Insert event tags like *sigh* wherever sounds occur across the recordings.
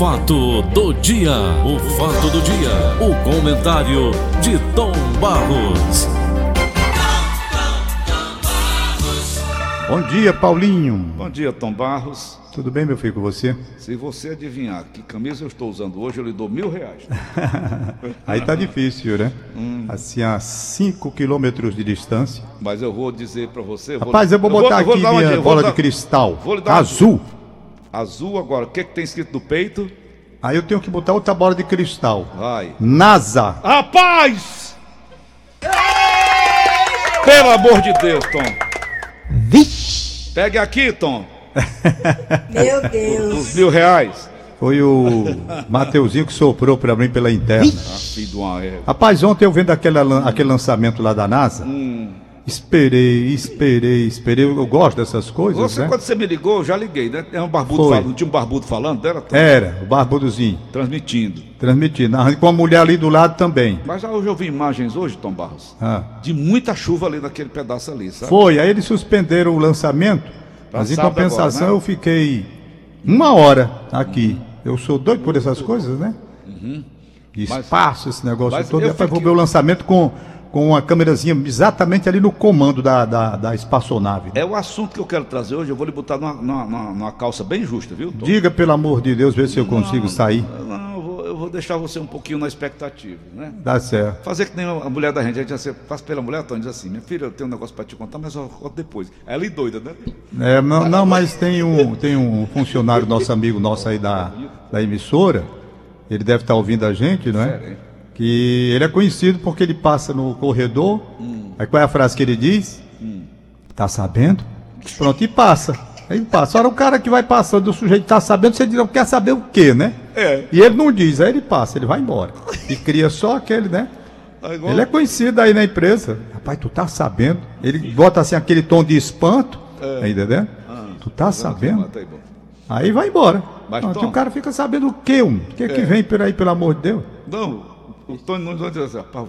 fato do dia, o fato do dia, o comentário de Tom Barros. Bom dia, Paulinho. Bom dia, Tom Barros. Tudo bem, meu filho, com você? Se você adivinhar que camisa eu estou usando hoje, eu lhe dou mil reais. *laughs* Aí tá difícil, né? Assim, a 5 quilômetros de distância. Mas eu vou dizer para você. Rapaz, eu vou botar vou aqui dar uma minha eu vou bola dar- de cristal. Vou lhe dar uma Azul. Agora. O que, que tem escrito no peito? Aí eu tenho que botar outra bola de cristal. Vai. NASA. Rapaz! Pelo amor de Deus, Tom. Vixe! Pegue aqui, Tom. *laughs* Meu Deus. Os mil reais. Foi o *laughs* Mateuzinho que soprou pra mim pela interna. Ah, uma égua. Rapaz, ontem eu vendo aquela lan- aquele lançamento lá da NASA. Hum. Esperei, esperei, esperei. Eu gosto dessas coisas, Você, né? quando você me ligou, eu já liguei, né? É um barbudo Foi. falando. Tinha um barbudo falando? Tom? Era, o barbudozinho, Transmitindo. transmitindo. Ah, Com a mulher ali do lado também. Mas hoje eu vi imagens hoje, Tom Barros, Ah. de muita chuva ali naquele pedaço ali, sabe? Foi, aí eles suspenderam o lançamento, mas em compensação agora, né? eu fiquei uma hora aqui. Eu sou doido por essas coisas, né? Espaço, esse negócio Uhum. mas todo. Depois vou fiquei- ver o lançamento com, com uma câmerazinha exatamente ali no comando da, da, da espaçonave. É o assunto que eu quero trazer hoje, eu vou lhe botar numa, numa- numa- calça bem justa, viu, Tom? Diga, pelo amor de Deus, ver se eu consigo sair. Não, eu vou, eu vou deixar você um pouquinho na expectativa, né? Dá certo. Fazer que nem a mulher da gente, a gente assim, faz pela mulher, Tom, diz assim, minha filha, eu tenho um negócio pra te contar, mas eu conto depois. Ela é doida, né? É, não, não, mas tem um, tem um funcionário, nosso amigo nosso aí da, da emissora, ele deve estar ouvindo a gente, não é? Sério, hein? Que ele é conhecido porque ele passa no corredor, aí qual é a frase que ele diz? Tá sabendo? Pronto, e passa. Aí passa. Ora, o cara que vai passando, o sujeito tá sabendo, você diz, "Não, quer saber o quê, né? É. E ele não diz, aí ele passa, ele vai embora. E cria só aquele, né? Aí, igual- Ele é conhecido aí na empresa. Rapaz, tu tá sabendo? Ele bota assim aquele tom de espanto. É. Aí, entendeu? tu tá sabendo? Tá aí, bom. Aí vai embora. Mas, Pronto, Tom- e o cara fica sabendo o quê, um? O que que É. vem por aí, pelo amor de Deus? Não, o Tony Nunes vai dizer assim, rapaz,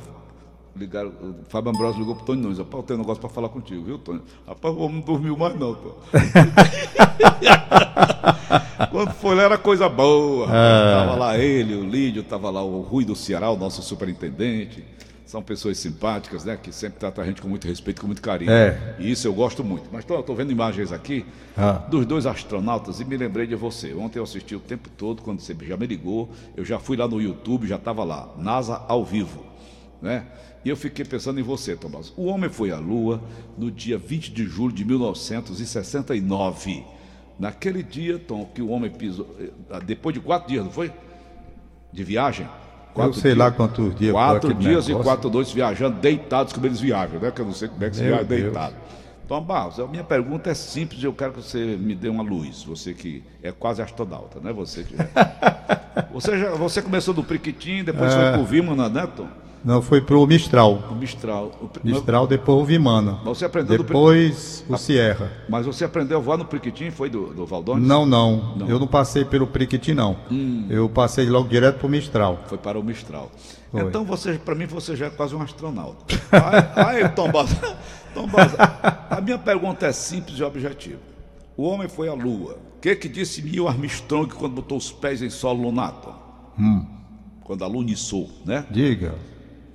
ligaram, o Fábio Ambrosio ligou pro Tony Nunes, rapaz, eu tenho um negócio pra falar contigo, viu, Tony? Rapaz, o homem não dormiu mais não, Tony. *laughs* Quando foi lá era coisa boa, rapaz. Tava lá ele, o Lídio, tava lá o Rui do Ceará, o nosso superintendente. São pessoas simpáticas, né? Que sempre tratam a gente com muito respeito, com muito carinho. É. E isso eu gosto muito. Mas tô vendo imagens aqui Ah. dos dois astronautas e me lembrei de você. Ontem eu assisti o tempo todo, quando você já me ligou, eu já fui lá no YouTube, já estava lá, NASA ao vivo, né? E eu fiquei pensando em você, Tomás. O homem foi à Lua no dia 20 de julho de 1969. Naquele dia, Tom, que o homem pisou, eh, depois de quatro dias, não foi? De viagem? Eu sei lá quantos dias Quatro dias e negócio. quatro noites viajando, deitados como eles viajam, né? Que eu não sei como é que se viaja deitado. Tom Barros, a minha pergunta é simples e eu quero que você me dê uma luz. Você que é quase astronauta, né? Você que *laughs* você, já, você começou do Priquitim, depois É. foi pro Vimana, né, Tom? Não, foi pro Mistral. O Mistral. O Mistral, depois o Vimana. Mas você aprendeu do Depois o Sierra. Mas você aprendeu a voar no Priquitim, foi do, do Valdones? Não, não, Não. Eu não passei pelo Priquiti, não. Hum. Eu passei logo direto pro Mistral. Foi para o Mistral. Foi. Então, você, para mim, você já é quase um astronauta. Aí, aí Tom Barros, *laughs* Tom Barros, a minha pergunta é simples e objetiva. O homem foi à Lua. O que, que disse Neil Armstrong quando botou os pés em solo lunar? Hum. Quando a Lua iniciou, né? Diga.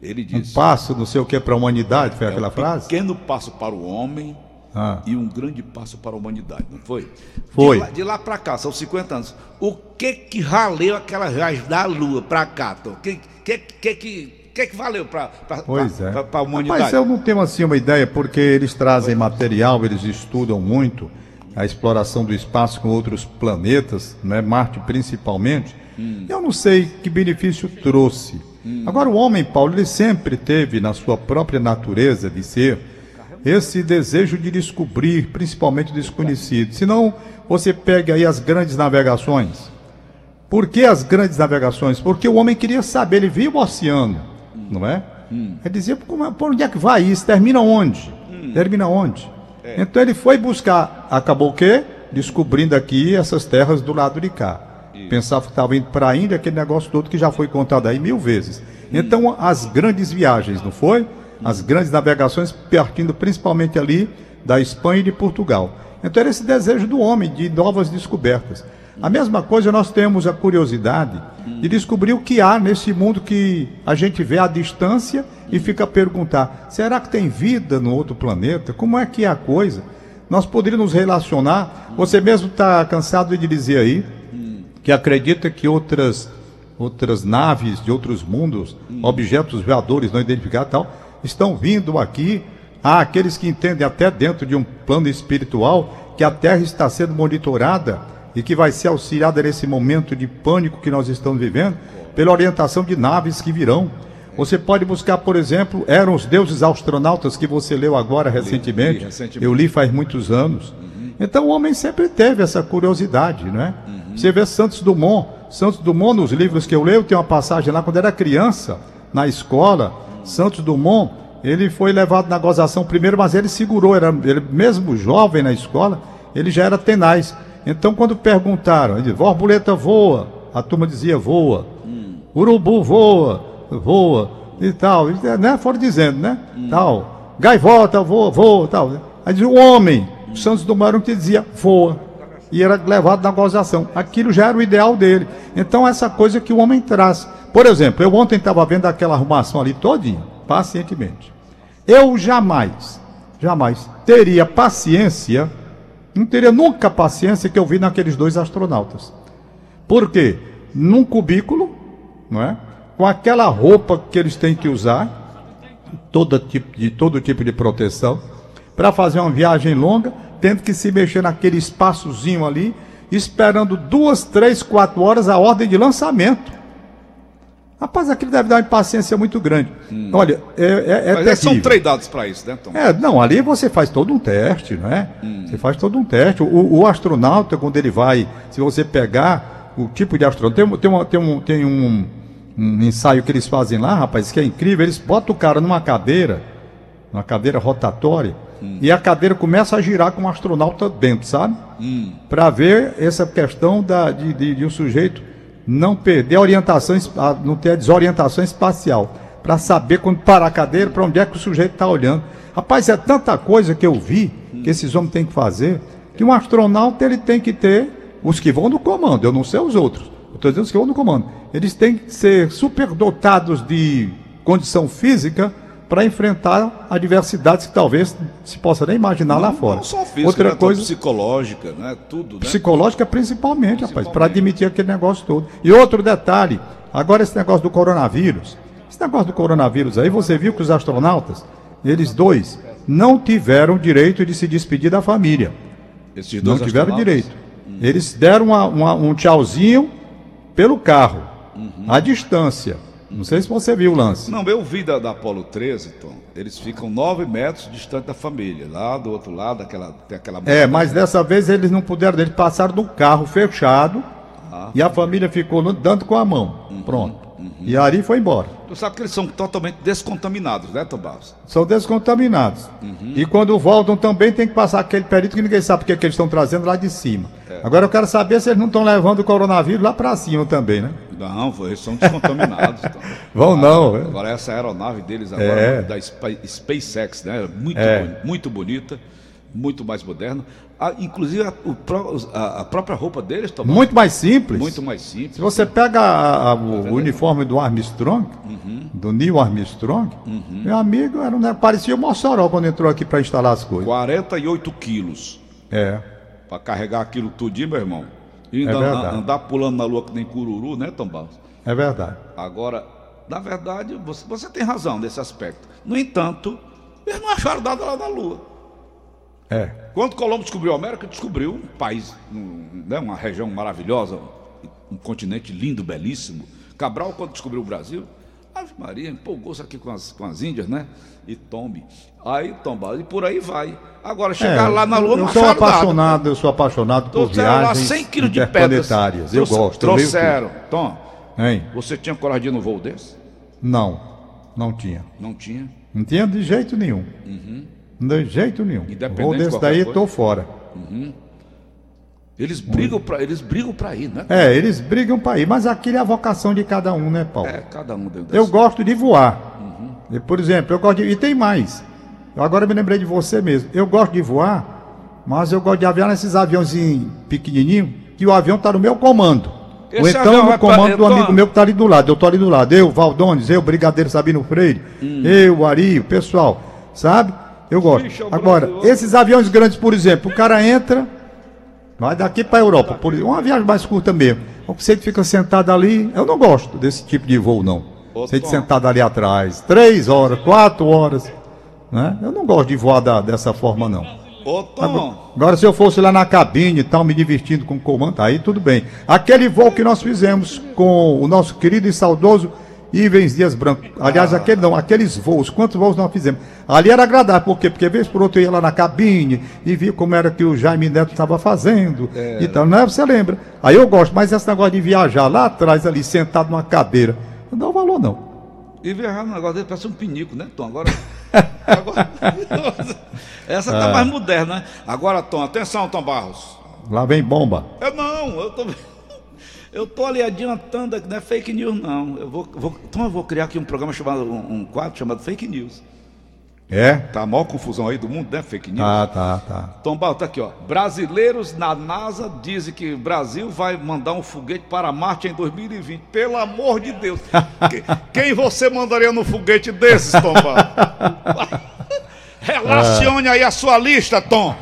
Ele Um disse... passo, não sei o que, para a humanidade, foi aquela um frase? pequeno passo para o homem Ah. e um grande passo para a humanidade, não foi? Foi. De lá, de lá para cá, são 50 anos. O que que valeu aquela viagem da Lua para cá, Tom? O que que, que, que, que, que valeu para é. a humanidade? Mas eu não tenho assim uma ideia, porque eles trazem material, eles estudam muito a exploração do espaço com outros planetas, né? Marte principalmente. Eu não sei que benefício trouxe. Agora, o homem, Paulo, ele sempre teve na sua própria natureza de ser esse desejo de descobrir, principalmente o desconhecido. Senão, você pega aí as grandes navegações. Por que as grandes navegações? Porque o homem queria saber, ele via o oceano, não é? Ele dizia, "Como é- por onde é que vai isso? Termina onde? Termina onde? Então ele foi buscar, acabou o quê? Descobrindo aqui essas terras do lado de cá. Pensava que estava indo para a Índia, aquele negócio todo que já foi contado aí mil vezes. Então as grandes viagens, não foi? As grandes navegações partindo principalmente ali da Espanha e de Portugal. Então era esse desejo do homem de novas descobertas. A mesma coisa nós temos a curiosidade de descobrir o que há nesse mundo que a gente vê à distância e fica a perguntar: será que tem vida no outro planeta? Como é que é a coisa? Nós poderíamos nos relacionar. Você mesmo está cansado de dizer aí que acredita que outras, outras naves de outros mundos, objetos voadores não identificados tal, estão vindo aqui. Há aqueles que entendem até dentro de um plano espiritual que a Terra está sendo monitorada e que vai ser auxiliada nesse momento de pânico que nós estamos vivendo pela orientação de naves que virão. Você pode buscar, por exemplo, eram os deuses astronautas que você leu agora recentemente. li recentemente. Eu li faz muitos anos. Então o homem sempre teve essa curiosidade, não é? Você vê Santos Dumont. Santos Dumont, nos livros que eu leio, tem uma passagem lá quando era criança, na escola. Santos Dumont, ele foi levado na gozação primeiro, mas ele segurou, era, ele mesmo jovem na escola, ele já era tenaz. Então quando perguntaram, ele disse, borboleta voa, a turma dizia voa. Urubu voa, voa e tal. E, né? Foram dizendo, né? Tal. Gaivota voa, voa, tal. Aí diz o homem, o Santos Dumont que dizia voa. E era levado na gozação. Aquilo já era o ideal dele. Então, essa coisa que o homem traz. Por exemplo, eu ontem estava vendo aquela arrumação ali todinha, pacientemente. Eu jamais, jamais teria paciência, não teria nunca paciência que eu vi naqueles dois astronautas. Por quê? Num cubículo, não é? Com aquela roupa que eles têm que usar, toda tipo, de todo tipo de proteção, para fazer uma viagem longa, tendo que se mexer naquele espaçozinho ali, esperando duas, três, quatro horas a ordem de lançamento. Rapaz, aquilo deve dar uma impaciência muito grande. Olha, é, é, é Mas são treinados para isso, né, Tom? É, não, ali você faz todo um teste, não é? Você faz todo um teste. O, o astronauta, quando ele vai, se você pegar o tipo de astronauta, tem, tem, uma- tem um, tem um, um ensaio que eles fazem lá, rapaz, que é incrível. Eles botam o cara numa cadeira, numa cadeira rotatória, e a cadeira começa a girar com o astronauta dentro, sabe? Para ver essa questão da, de, de, de um sujeito não perder a orientação, não ter a desorientação espacial. Para saber quando parar a cadeira, para onde é que o sujeito está olhando. Rapaz, é tanta coisa que eu vi que esses homens têm que fazer, que um astronauta ele tem que ter os que vão no comando, eu não sei os outros. Eu estou dizendo os que vão no comando. Eles têm que ser superdotados de condição física para enfrentar adversidades que talvez se possa nem imaginar lá fora. Não só física, Outra né, coisa psicológica, né? Tudo, né? psicológica principalmente, rapaz, para Principalmente. admitir aquele negócio todo. E outro detalhe, agora esse negócio do coronavírus. Esse negócio do coronavírus aí, você viu que os astronautas, eles dois, não tiveram direito de se despedir da família. Esses Não dois tiveram astronautas. direito. Eles deram uma- uma- um tchauzinho pelo carro, à distância. Não sei se você viu o lance. Não, eu vi da, da Apolo 13, Tom. Eles ficam 9 metros distante da família. Lá do outro lado, aquela, tem aquela. É, mas dessa vez eles não puderam, eles passaram no carro fechado Ah. e a família ficou dando com a mão. Uhum, Pronto. E Ari foi embora. Tu sabe que eles são totalmente descontaminados, né, Tom Barros? São descontaminados. Uhum. E quando voltam também tem que passar aquele perito que ninguém sabe porque que eles estão trazendo lá de cima. É. Agora eu quero saber se eles não estão levando o coronavírus lá para cima também, né? Não, eles são descontaminados. *laughs* Tom. Vão não, Agora, é. agora essa aeronave deles agora, É. da Spa- SpaceX, né? Muito, É. muito bonita, muito mais moderna. Ah, inclusive a, a- a própria roupa deles, Tom, Muito mais simples. muito mais simples. Se você pega a- a- o, o uniforme do Armstrong, Uhum. do Neil Armstrong, meu amigo, era, ne- parecia o Mossoró quando entrou aqui para instalar as coisas. 48 quilos É, para carregar aquilo tudinho, meu irmão. E ainda É verdade. an- andar pulando na lua que nem cururu, né, Tom Barros? é verdade. Agora, na verdade, você, você tem razão nesse aspecto. No entanto, eles não acharam nada lá na lua. É. Quando Colombo descobriu a América, descobriu um país, um, né, uma região maravilhosa, um continente lindo, belíssimo. Cabral, quando descobriu o Brasil, Ave Maria, empolgou-se aqui com as, com as Índias, né? E tombe. Aí tomba, e por aí vai. Agora, chegar É, lá na Lua, eu não sou nada. apaixonado, eu sou apaixonado por Trouxeram lá viagens 100 quilos de pedras. Eu Trouxe- gosto. Trouxeram. Tom. Hein? você tinha coragem de ir no voo desse? Não, não tinha. Não tinha. Não tinha de jeito nenhum. De jeito nenhum. Uhum. Independente de desse daí, tô fora. Eles brigam para eles brigam para ir, né? É, eles brigam para ir, mas aquilo é a vocação de cada um, né, Paulo? É, cada um dentro Eu gosto de voar. E, por exemplo, eu gosto de. E tem mais. Eu agora me lembrei de você mesmo. Eu gosto de voar, mas eu gosto de aviar nesses aviãozinhos pequenininhos, que o avião está no meu comando. Esse Ou então no comando pra- do amigo então- meu que está ali do lado. Eu estou ali do lado. Eu, Valdones, eu, Brigadeiro Sabino Freire, eu, Ari, o pessoal. Sabe? Eu gosto. É o Agora, esses aviões grandes, por exemplo, o cara entra, vai daqui para a Europa, por exemplo, uma viagem mais curta mesmo. Você fica sentado ali, eu não gosto desse tipo de voo, não. Você sentado ali atrás, três horas, quatro horas. Né? Eu não gosto de voar da- dessa forma, não. Agora, se eu fosse lá na cabine e tal, me divertindo com o comando, aí tudo bem. Aquele voo que nós fizemos com o nosso querido e saudoso Ivens Dias Branco. Aliás, aquele não, aqueles voos, quantos voos nós fizemos? Ali era agradável, por quê? Porque vez por outra eu ia lá na cabine e via como era que o Jaime Neto estava fazendo e tal, não é? Você lembra? Aí eu gosto, mas esse negócio de viajar lá atrás, ali, sentado numa cadeira, não dá valor, não. e viajar no negócio dele parece um pinico, né, Tom? Agora. *laughs* agora- *laughs* Essa tá mais moderna, né? Agora, Tom, atenção, Tom Barros. Lá vem bomba. Eu não, eu tô. Eu tô ali adiantando, não é fake news, não. Eu vou, vou, então eu vou criar aqui um programa chamado, um, um quadro chamado Fake News. É? Tá a maior confusão aí do mundo, né? Fake News. Tá, tá, tá. Tom Barros, tá aqui, ó. Brasileiros na NASA dizem que o Brasil vai mandar um foguete para Marte em 2020. Pelo amor de Deus. *laughs* Que- Quem você mandaria no foguete desses, Tom Barros? *laughs* Relacione aí a sua lista, Tom.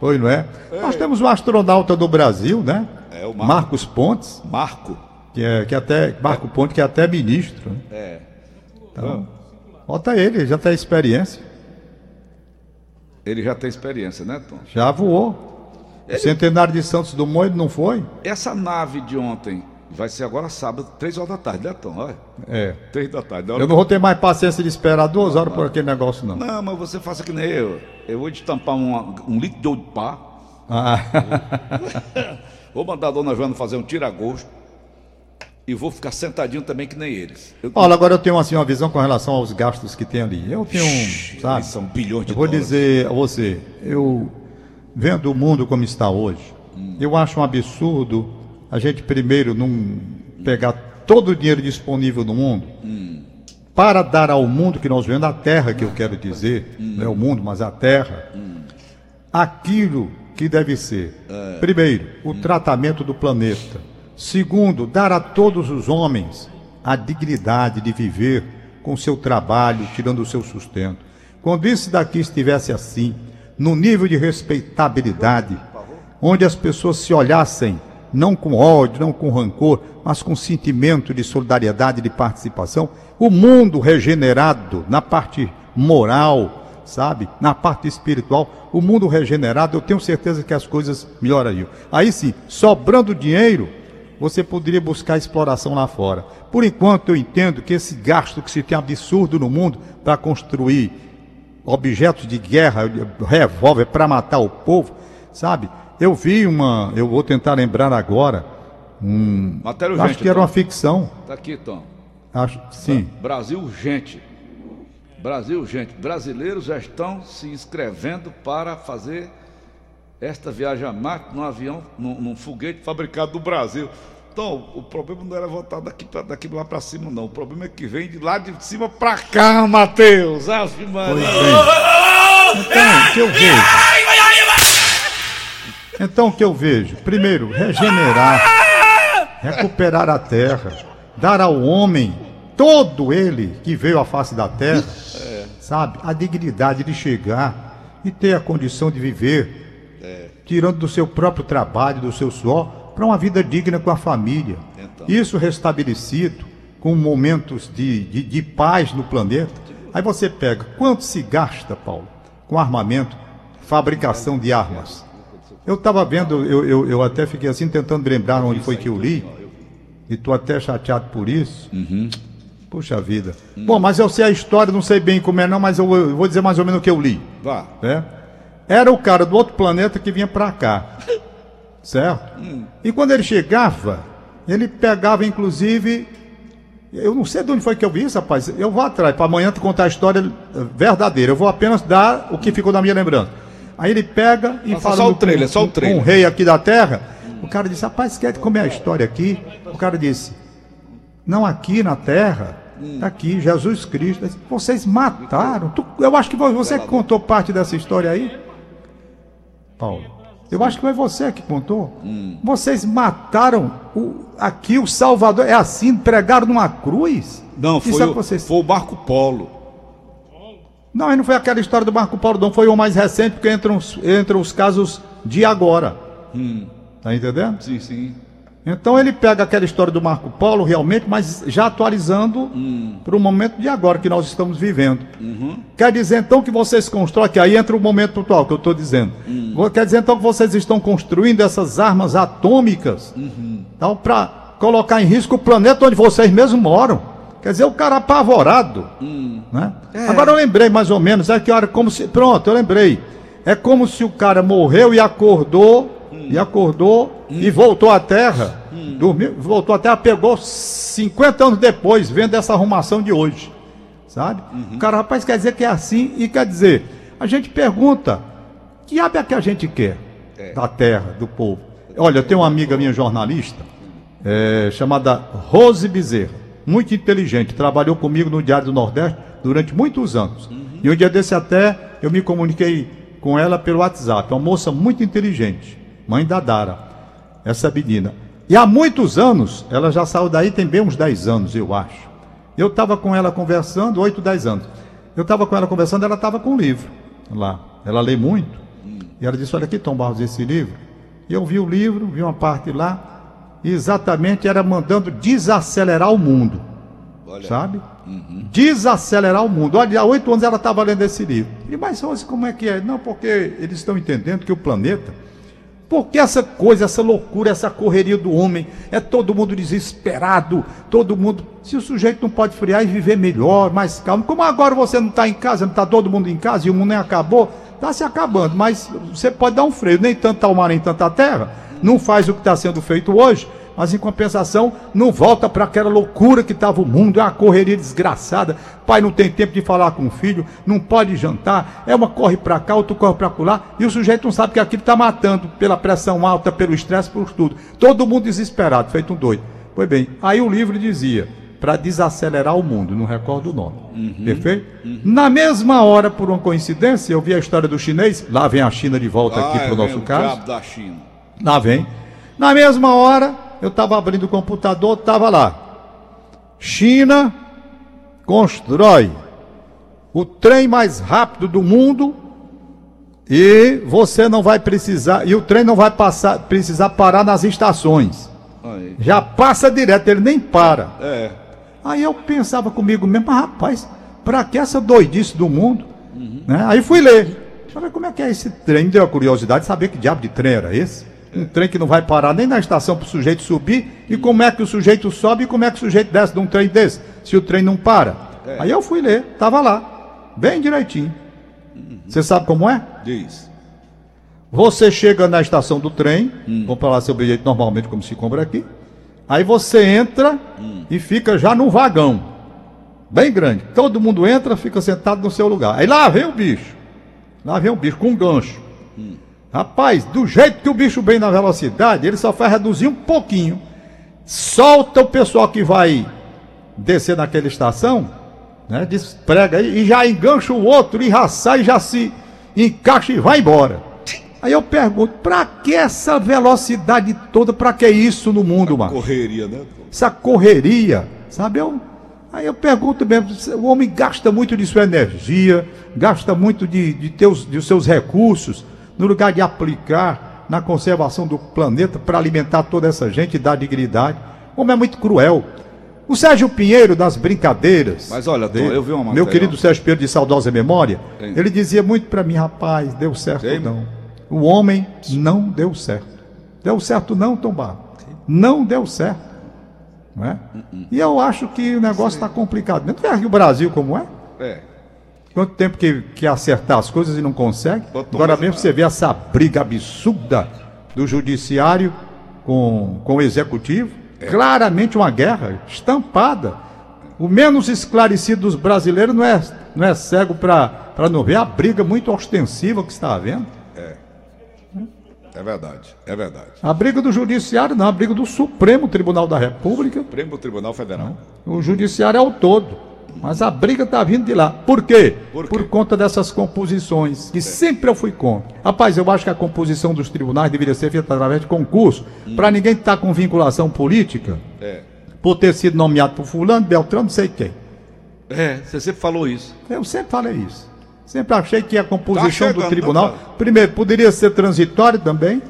Pois não é? Nós temos um astronauta do Brasil, né? É, o Marco. Marcos Pontes, Marco. que é, que até. Marco Pontes, que é até ministro. Né? É. Então, bota ele, ele já tem experiência. Ele já tem experiência, né, Tom? Já voou. O centenário de Santos Dumont ele não foi? Essa nave de ontem vai ser agora sábado, três horas da tarde, né, Tom? Olha, É. três da tarde. Da Eu não vou ter mais paciência de esperar duas horas por aquele negócio, não. Não, mas você faça que nem eu. Eu vou destampar um, um litro de ouro de pá. Ah, *laughs* Vou mandar a dona Joana fazer um tira-gosto. E vou ficar sentadinho também que nem eles. Eu, Paulo, agora eu tenho assim, uma visão com relação aos gastos que tem ali. Eu tenho um. Sabe? São bilhões de Eu vou dólares. dizer a você, eu vendo o mundo como está hoje, eu acho um absurdo a gente primeiro não pegar todo o dinheiro disponível no mundo para dar ao mundo que nós vemos, a terra que eu quero dizer, não é o mundo, mas a terra, aquilo que deve ser. Primeiro, o tratamento do planeta. Segundo, dar a todos os homens a dignidade de viver com seu trabalho, tirando o seu sustento. Quando isso daqui estivesse assim, no nível de respeitabilidade, onde as pessoas se olhassem não com ódio, não com rancor, mas com sentimento de solidariedade, de participação, o mundo regenerado na parte moral, sabe, na parte espiritual, o mundo regenerado, eu tenho certeza que as coisas melhorariam. Aí sim, sobrando dinheiro, você poderia buscar exploração lá fora. Por enquanto, eu entendo que esse gasto que se tem absurdo no mundo para construir objetos de guerra, revólver para matar o povo, sabe? Eu vi uma, eu vou tentar lembrar agora, um, Matéria acho urgente, que era Tom. uma ficção, Tá aqui, Tom. acho, sim. Brasil urgente. Brasil urgente. Brasileiros já estão se inscrevendo para fazer esta viagem a Marte num avião, num, num foguete fabricado no Brasil. Então, o problema não era voltar daqui, pra, daqui lá para cima, não. O problema é que vem de lá de cima para cá, Matheus. Ave Maria. Pois bem. Então, o que eu vejo? Então, o que eu vejo? Primeiro, regenerar, recuperar a terra, dar ao homem, todo ele que veio à face da terra, sabe, a dignidade de chegar e ter a condição de viver, tirando do seu próprio trabalho, do seu suor, para uma vida digna com a família. Então. Isso restabelecido, com momentos de, de, de paz no planeta. Aí você pega, quanto se gasta, Paulo, com armamento, fabricação de armas? Eu estava vendo, eu, eu, eu até fiquei assim tentando lembrar onde foi que eu li, e estou até chateado por isso. Puxa vida. Bom, mas eu sei a história, não sei bem como é não, mas eu, eu vou dizer mais ou menos o que eu li. Vá. né? Era o cara do outro planeta que vinha para cá. *laughs* Certo? E quando ele chegava, ele pegava inclusive. Eu não sei de onde foi que eu vi isso, rapaz. Eu vou atrás, para amanhã te contar a história verdadeira. Eu vou apenas dar o que ficou na minha lembrança. Aí ele pega e fala. só o trailer, só o trailer. O rei aqui da terra. O cara disse, rapaz, quer comer a história aqui? O cara disse, não aqui na terra, tá aqui, Jesus Cristo. Vocês mataram. Tu- eu acho que você que contou parte dessa história aí. Paulo, Eu acho que foi você que contou. Vocês mataram o- aqui o Salvador. É assim, pregaram numa cruz? Não, foi, é o, vocês... foi o Marco Polo. Não, não foi aquela história do Marco Polo, não. Foi o mais recente, porque entram, os- entram os casos de agora. Tá entendendo? Sim, sim. Então ele pega aquela história do Marco Polo realmente, mas já atualizando para o momento de agora que nós estamos vivendo. Quer dizer então que vocês constroem, que aí entra o momento atual que eu estou dizendo. Quer dizer então que vocês estão construindo essas armas atômicas então, para colocar em risco o planeta onde vocês mesmos moram. Quer dizer, o cara apavorado. Né? Agora eu lembrei mais ou menos, é que hora como se. Pronto, eu lembrei. É como se o cara morreu e acordou, e acordou e voltou à Terra. Dormiu, voltou à Terra, pegou 50 anos depois, vendo essa arrumação de hoje. Sabe? O cara, rapaz, quer dizer que é assim, e quer dizer, a gente pergunta, que diabo é que a gente quer da terra, do povo? Olha, eu tenho uma amiga minha jornalista, é, chamada Rose Bezerra, muito inteligente, trabalhou comigo no Diário do Nordeste durante muitos anos. E um dia desse até eu me comuniquei com ela pelo WhatsApp, uma moça muito inteligente, mãe da Dara, essa menina. E há muitos anos, ela já saiu daí, tem bem uns 10 anos, eu acho. Eu estava com ela conversando, 8, 10 anos. Eu estava com ela conversando, ela estava com um livro lá. Ela lê muito. E ela disse: Olha aqui, Tom Barros, esse livro. E eu vi o livro, vi uma parte lá, e exatamente era mandando desacelerar o mundo. Sabe? Desacelerar o mundo. Olha, há oito anos ela estava lendo esse livro. E mas Rose, como é que é? Não, porque eles estão entendendo que o planeta porque essa coisa, essa loucura, essa correria do homem, é todo mundo desesperado, todo mundo. Se o sujeito não pode friar e viver melhor, mais calmo, como agora você não está em casa, não está todo mundo em casa e o mundo nem acabou, está se acabando, mas você pode dar um freio, nem tanto ao mar, nem tanta terra, não faz o que está sendo feito hoje, mas em compensação não volta para aquela loucura que estava o mundo, é uma correria desgraçada. Pai não tem tempo de falar com o filho, não pode jantar, é uma corre para cá, outro corre para lá, e o sujeito não sabe que aquilo está matando pela pressão alta, pelo estresse, por tudo. Todo mundo desesperado, feito um doido. Pois bem, aí o livro dizia para desacelerar o mundo, não recordo o nome. Perfeito? Na mesma hora, por uma coincidência, eu vi a história do chinês, lá vem a China de volta aqui Ah, para o vem nosso o caso. da China. Lá vem. Na mesma hora, eu estava abrindo o computador, estava lá. China constrói o trem mais rápido do mundo e você não vai precisar, e o trem não vai passar, precisar parar nas estações. Aí. Já passa direto, ele nem para. É. Aí eu pensava comigo mesmo, mas rapaz, pra que essa doidice do mundo? Né? Aí fui ler. Falei, como é que é esse trem? Me deu a curiosidade de saber que diabo de trem era esse. Um trem que não vai parar nem na estação para o sujeito subir. E como é que o sujeito sobe e como é que o sujeito desce de um trem desse? Se o trem não para. Aí eu fui ler, tava lá, bem direitinho. Você sabe como é? Diz. Você chega na estação do trem, compra lá seu bilhete normalmente como se compra aqui. Aí você entra e fica já num vagão. Bem grande. Todo mundo entra, fica sentado no seu lugar. Aí lá vem o bicho. Lá vem o bicho com um gancho. Rapaz, do jeito que o bicho vem na velocidade, ele só faz reduzir um pouquinho. Solta o pessoal que vai descer naquela estação, né? Desprega aí e já engancha o outro e já sai, já se encaixa e vai embora. Aí eu pergunto, pra que essa velocidade toda? Pra que isso no mundo, mano? Correria, né? Essa correria, sabe? Eu, aí eu pergunto mesmo, o homem gasta muito de sua energia, gasta muito de, de, teus, de seus recursos, no lugar de aplicar na conservação do planeta para alimentar toda essa gente e dar dignidade. O homem é muito cruel. O Sérgio Pinheiro, das brincadeiras. Mas olha, dele, eu vi uma Meu matéria- querido Sérgio Pinheiro de saudosa memória, Tem. ele dizia muito para mim, rapaz, deu certo Tem? não. O homem não deu certo. Deu certo não, Tom Barro? Não deu certo. Não é? E eu acho que o negócio está complicado. Não aqui o Brasil como é? É. Quanto tempo que quer acertar as coisas e não consegue? Agora mesmo você vê essa briga absurda do judiciário com, com o executivo. Claramente uma guerra estampada. O menos esclarecido dos brasileiros não é, não é cego para não ver a briga muito ostensiva que está havendo. É verdade. É verdade. A briga do judiciário não, a briga do Supremo Tribunal da República. Supremo Tribunal Federal. O judiciário é o todo. Mas a briga está vindo de lá. Por quê? Por quê? conta dessas composições, que sempre eu fui contra. Rapaz, eu acho que a composição dos tribunais deveria ser feita através de concurso, para ninguém estar com vinculação política, É. por ter sido nomeado por fulano, Beltrano, não sei quem. É, você sempre falou isso. Eu sempre falei isso. Sempre achei que a composição Tá chegando, do tribunal, tá? primeiro, poderia ser transitório também.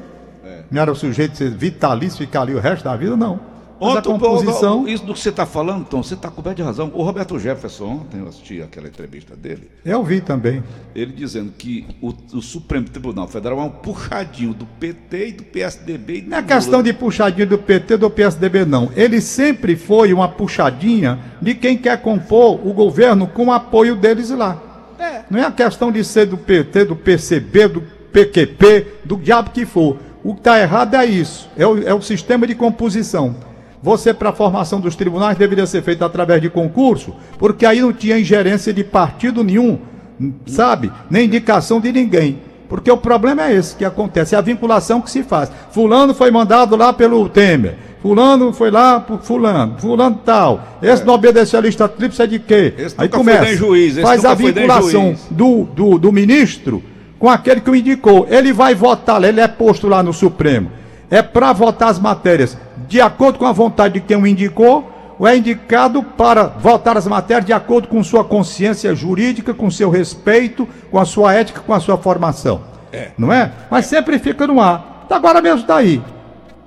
É. Não era o sujeito ser vitalício, ficar ali o resto da vida, não. A Ontem, o- composição. isso do que você está falando, Tom, você está coberto de razão. O Roberto Jefferson, ontem eu assisti aquela entrevista dele, Eu vi também. ele dizendo que o, o Supremo Tribunal Federal é um puxadinho do PT e do PSDB. E do Não é Lula. questão de puxadinha do PT do PSDB, não. Ele sempre foi uma puxadinha de quem quer compor o governo com o apoio deles lá. Não é a questão de ser do PT, do PCB, do PQP, do diabo que for. O que está errado é isso. É o, é o sistema de composição. Você, para a formação dos tribunais, deveria ser feito através de concurso, porque aí não tinha ingerência de partido nenhum, sabe? Nem indicação de ninguém. Porque o problema é esse que acontece, é a vinculação que se faz. Fulano foi mandado lá pelo Temer. Fulano foi lá por fulano, fulano tal. Esse não obedeceu a lista tríplice é de quê? Esse Aí começa. juiz, faz a vinculação do, do, do ministro com aquele que o indicou. Ele vai votar, lá, ele é posto lá no Supremo. É para votar as matérias de acordo com a vontade de quem o indicou, ou é indicado para votar as matérias de acordo com sua consciência jurídica, com seu respeito, com a sua ética, com a sua formação. É. Não é? Mas sempre fica no ar. Tá Agora mesmo está aí.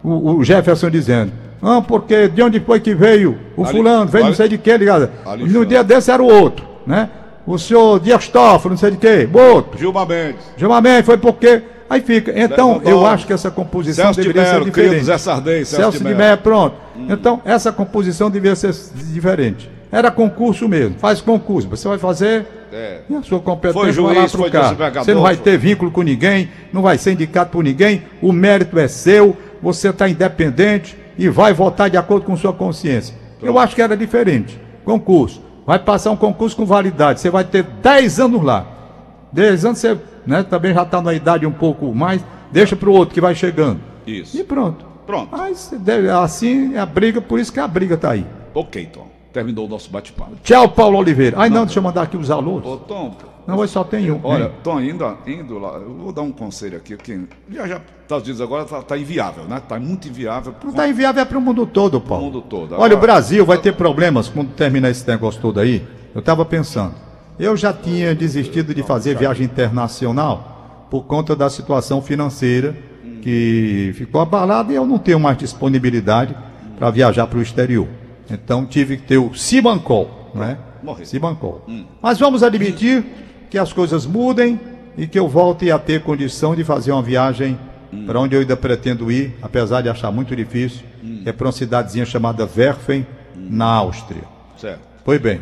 O, o Jefferson dizendo. Ah, porque de onde foi que veio o Ali- fulano? Veio não sei de quê, ligado? Alexandre. No dia desse era o outro, né? O senhor Dias Toffoli, não sei de quê, outro. Gilmar Mendes. Gilmar Mendes foi porque. Aí fica. Então, eu acho que essa composição Celso de deveria ser Mello, querido diferente. Zé Sardenha, Celso Celso de de Mello. Mello, pronto. Então, essa composição deveria ser diferente. Era concurso mesmo. Faz concurso. Você vai fazer. É. E a sua competência Foi juiz, foi carro. desembargador, Você não vai ter vínculo com ninguém, não vai ser indicado por ninguém, o mérito é seu, você está independente e vai votar de acordo com sua consciência. Eu acho que era diferente. Concurso. Vai passar um concurso com validade. Você vai ter 10 anos lá. 10 anos você né, também já está na idade um pouco mais. Deixa para o outro que vai chegando. Isso. E pronto. Pronto. Mas assim é a briga, por isso que a briga está aí. Ok, Tom. Terminou o nosso bate-papo. Tchau, Paulo Oliveira. Ai, não, deixa eu mandar aqui os alunos. Ô, Tom, Não, hoje só tem um. olha, hein? Tom, indo, indo lá, eu vou dar um conselho aqui. Que já, já, Estados Unidos agora tá, tá inviável, né? Tá muito inviável. Não está inviável é para o mundo todo, Paulo. mundo todo. Olha, o Agora- Brasil vai ter problemas quando terminar esse negócio todo aí. Eu estava pensando. Eu já tinha desistido de fazer viagem internacional por conta da situação financeira que ficou abalada e eu não tenho mais disponibilidade para viajar para o exterior. Então tive que ter o Cibancol, né? Morreu. Cibancol. Mas vamos admitir que as coisas mudem e que eu volte a ter condição de fazer uma viagem para onde eu ainda pretendo ir, apesar de achar muito difícil, que é para uma cidadezinha chamada Werfen, na Áustria. Certo. Pois bem,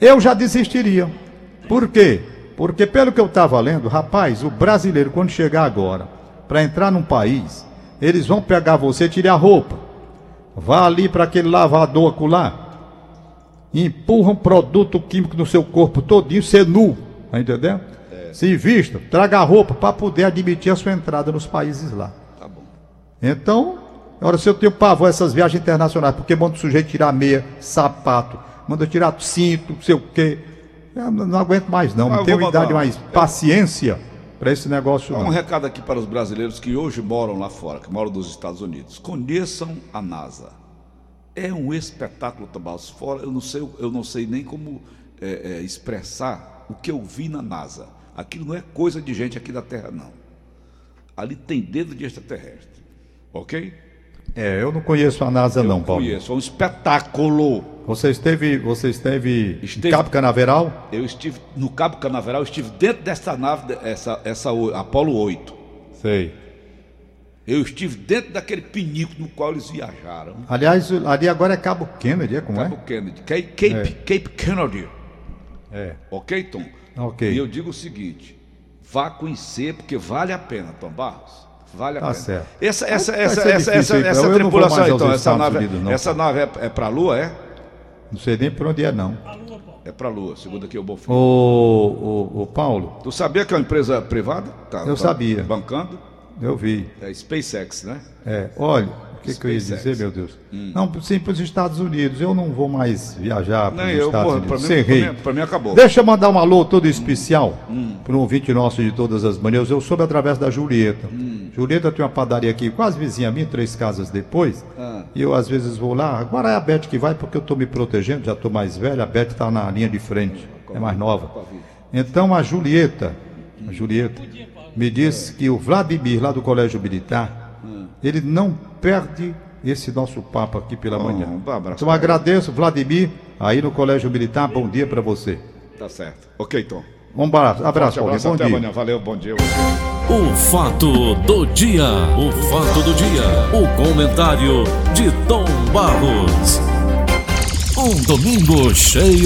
eu já desistiria. Por quê? Porque, pelo que eu estava lendo, rapaz, o brasileiro, quando chegar agora, para entrar num país, eles vão pegar você e tirar a roupa. Vá ali para aquele lavador acolá, empurra um produto químico no seu corpo todinho, ser nu, tá entendendo? Se vista, traga a roupa para poder admitir a sua entrada nos países lá. Tá bom. Então, agora se eu tenho pavor essas viagens internacionais, porque manda o sujeito tirar meia, sapato, manda tirar cinto, não sei o quê. Eu não, aguento mais, não. Ah, Não tenho idade mais paciência para esse negócio, Um não. recado aqui para os brasileiros que hoje moram lá fora, que moram nos Estados Unidos. Conheçam a NASA. É um espetáculo, Tomás. Fora, eu não sei, eu não sei nem como é, é, expressar o que eu vi na NASA. Aquilo não é coisa de gente aqui da Terra, não. Ali tem dedo de extraterrestre. Ok? É, eu não conheço a NASA, não, Paulo. Conheço. É um espetáculo. Você esteve, você esteve, Esteve. em Cabo Canaveral? Eu estive no Cabo Canaveral, eu estive dentro dessa nave, essa, essa Apolo 8. Sei. Eu estive dentro daquele pinico no qual eles viajaram. Aliás, ali agora é Cabo Kennedy, é como Cabo é? Kennedy, Cape, Cape, Cape Kennedy. É. Ok, Tom? Ok. E eu digo o seguinte: vá conhecer, porque vale a pena, Tom Barros. Vale a Tá pena. certo. Essa, essa, Vai essa, essa, essa, aí, essa tripulação, então, essa nave, Unidos, não. essa nave é, é para a Lua, é? Não sei nem por onde é, não. É para a Lua, segundo aqui o Bonfim. Ô, ô, ô, Paulo, Tu sabia que é uma empresa privada? Tá, Eu tá sabia. Bancando? eu vi. É SpaceX, né? É, olha, que, que eu ia dizer, meu Deus? Não, sim, para os Estados Unidos. Eu não vou mais viajar para os Estados porra, Unidos. Cerrei. mim, mim acabou. Deixa eu mandar um alô todo especial para um ouvinte nosso de todas as manhãs. Eu soube através da Julieta. Julieta tem uma padaria aqui, quase vizinha minha, três casas depois. Ah. E eu às vezes vou lá. Agora é a Beth que vai porque eu estou me protegendo, já estou mais velha. A Beth está na linha de frente, é mais nova. Então a Julieta, a Julieta, me disse que o Vladimir, lá do Colégio Militar, ele não perde esse nosso papo aqui pela Oh, manhã. um abraço Então agradeço, Vladimir, aí no Colégio Militar. Bom dia para você. Tá certo. Ok, Tom. Um abraço, abraço, Forte abraço, Paulinho. Bom até dia. amanhã. Valeu, bom dia. O fato do dia. O fato do dia. O comentário de Tom Barros. Um domingo cheio.